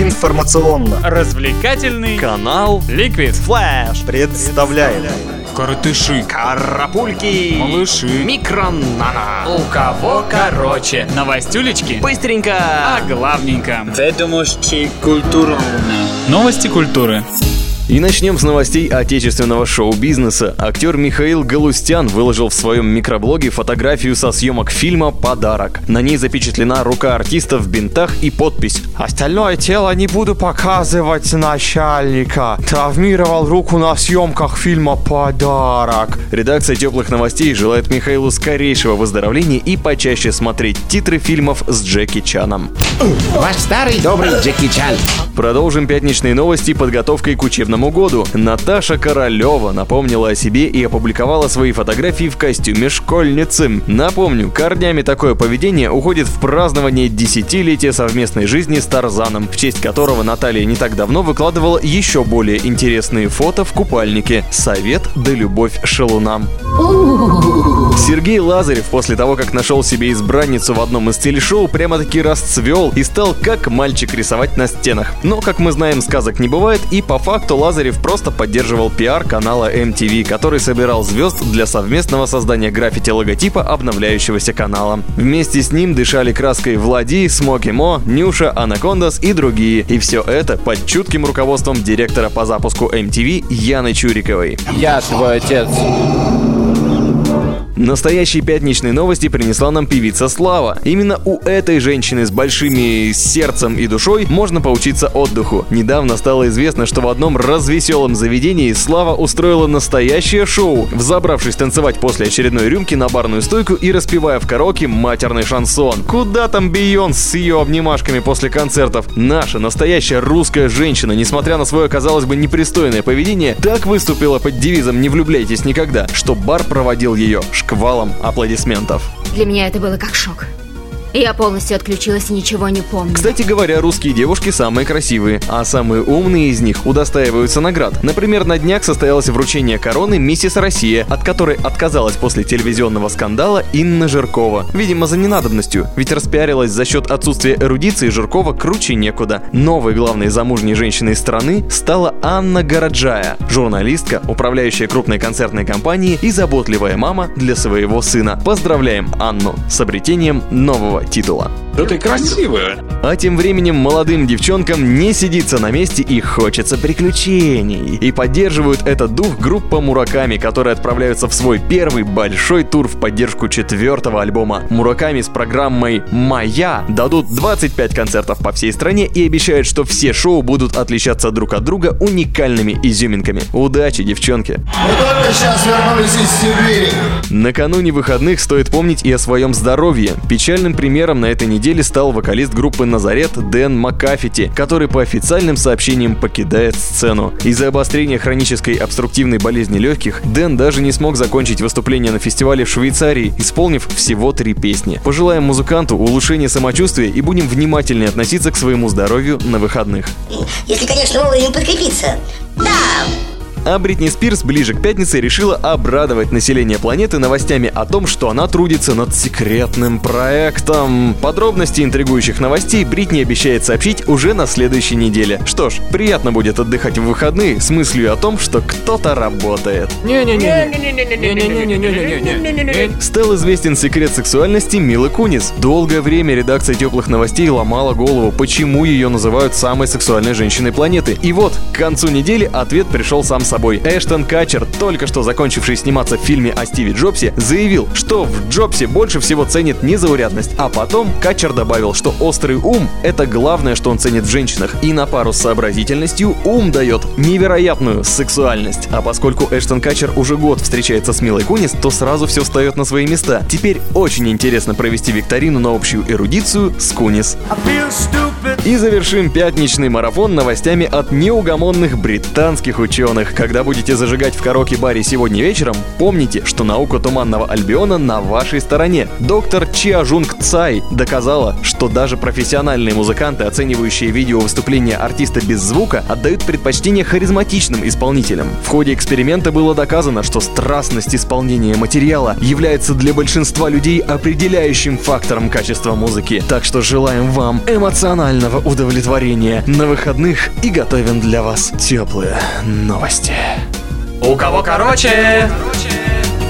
Информационно. Развлекательный канал Liquid Flash представляет Коротыши. Карапульки. Малыши. Микронана. У кого короче? Новостюлечки. Быстренько. А главненько. Ведомости культуры. Новости культуры И начнем с новостей отечественного шоу-бизнеса. Актер Михаил Галустян выложил в своем микроблоге фотографию со съемок фильма «Подарок». На ней запечатлена рука артиста в бинтах и подпись Остальное тело не буду показывать начальника. Травмировал руку на съемках фильма «Подарок». Редакция «Теплых новостей» желает Михаилу скорейшего выздоровления и почаще смотреть титры фильмов с Джеки Чаном. Ваш старый добрый Джеки Чан. Продолжим пятничные новости подготовкой к учебному году. Наташа Королева напомнила о себе и опубликовала свои фотографии в костюме школьницы. Напомню, корнями такое поведение уходит в празднование десятилетия совместной жизни с Тарзаном, в честь которого Наталья не так давно выкладывала еще более интересные фото в купальнике. Совет да любовь шалунам. Сергей Лазарев после того, как нашел себе избранницу в одном из телешоу, прямо-таки расцвел и стал как мальчик рисовать на стенах. Но, как мы знаем, сказок не бывает, и по факту Лазарев просто поддерживал пиар канала MTV, который собирал звезд для совместного создания граффити-логотипа обновляющегося канала. Вместе с ним дышали краской Влади, Смоки Мо, Нюша, Анакондас и другие. И все это под чутким руководством директора по запуску MTV Яны Чуриковой. Я твой отец. Настоящие пятничные новости принесла нам певица Слава. Именно у этой женщины с большими сердцем и душой можно поучиться отдыху. Недавно стало известно, что в одном развеселом заведении Слава устроила настоящее шоу, взобравшись танцевать после очередной рюмки на барную стойку и распевая в караоке матерный шансон. Куда там Бейонс с ее обнимашками после концертов? Наша настоящая русская женщина, несмотря на свое, казалось бы, непристойное поведение, так выступила под девизом «Не влюбляйтесь никогда», что бар проводил ее шквалом аплодисментов. Для меня это было как шок. Я полностью отключилась и ничего не помню. Кстати говоря, русские девушки самые красивые, а самые умные из них удостаиваются наград. Например, на днях состоялось вручение короны «Миссис Россия», от которой отказалась после телевизионного скандала Инна Жиркова. Видимо, за ненадобностью, ведь распиарилась за счет отсутствия эрудиции Жиркова круче некуда. Новой главной замужней женщиной страны стала Анна Городжая, журналистка, управляющая крупной концертной компанией и заботливая мама для своего сына. Поздравляем Анну с обретением нового титула. Да ты красивая. А тем временем молодым девчонкам не сидится на месте и хочется приключений. И поддерживают этот дух группа Мураками, которые отправляются в свой первый большой тур в поддержку четвертого альбома. Мураками с программой «Моя» дадут 25 концертов по всей стране и обещают, что все шоу будут отличаться друг от друга уникальными изюминками. Удачи, девчонки! Мы только сейчас вернулись из Сибири. Накануне выходных стоит помнить и о своем здоровье. Печальным примером на этой неделе стал вокалист группы «Назарет» Дэн Макафити, который по официальным сообщениям покидает сцену. Из-за обострения хронической обструктивной болезни легких Дэн даже не смог закончить выступление на фестивале в Швейцарии, исполнив всего три песни. Пожелаем музыканту улучшения самочувствия и будем внимательнее относиться к своему здоровью на выходных. Если, конечно, вовремя подкрепиться. Да, А Бритни Спирс ближе к пятнице решила обрадовать население планеты новостями о том, что она трудится над секретным проектом. Подробности интригующих новостей Бритни обещает сообщить уже на следующей неделе. Что ж, приятно будет отдыхать в выходные с мыслью о том, что кто-то работает. Стал известен секрет сексуальности Милы Кунис. Долгое время редакция теплых новостей ломала голову, почему ее называют самой сексуальной женщиной планеты. И вот, к концу недели ответ пришел сам собой. Эштон Качер, только что закончивший сниматься в фильме о Стиве Джобсе, заявил, что в Джобсе больше всего ценит незаурядность. А потом Качер добавил, что острый ум – это главное, что он ценит в женщинах. И на пару с сообразительностью ум дает невероятную сексуальность. А поскольку Эштон Качер уже год встречается с Милой Кунис, то сразу все встает на свои места. Теперь очень интересно провести викторину на общую эрудицию с Кунис. И завершим пятничный марафон новостями от неугомонных британских ученых. Когда будете зажигать в караоке-баре сегодня вечером, помните, что наука Туманного Альбиона на вашей стороне. Доктор Чиажунг Цай доказала, что даже профессиональные музыканты, оценивающие видео выступления артиста без звука, отдают предпочтение харизматичным исполнителям. В ходе эксперимента было доказано, что страстность исполнения материала является для большинства людей определяющим фактором качества музыки. Так что желаем вам эмоционального удовлетворения на выходных и готовим для вас теплые новости короче. У кого короче? У кого короче?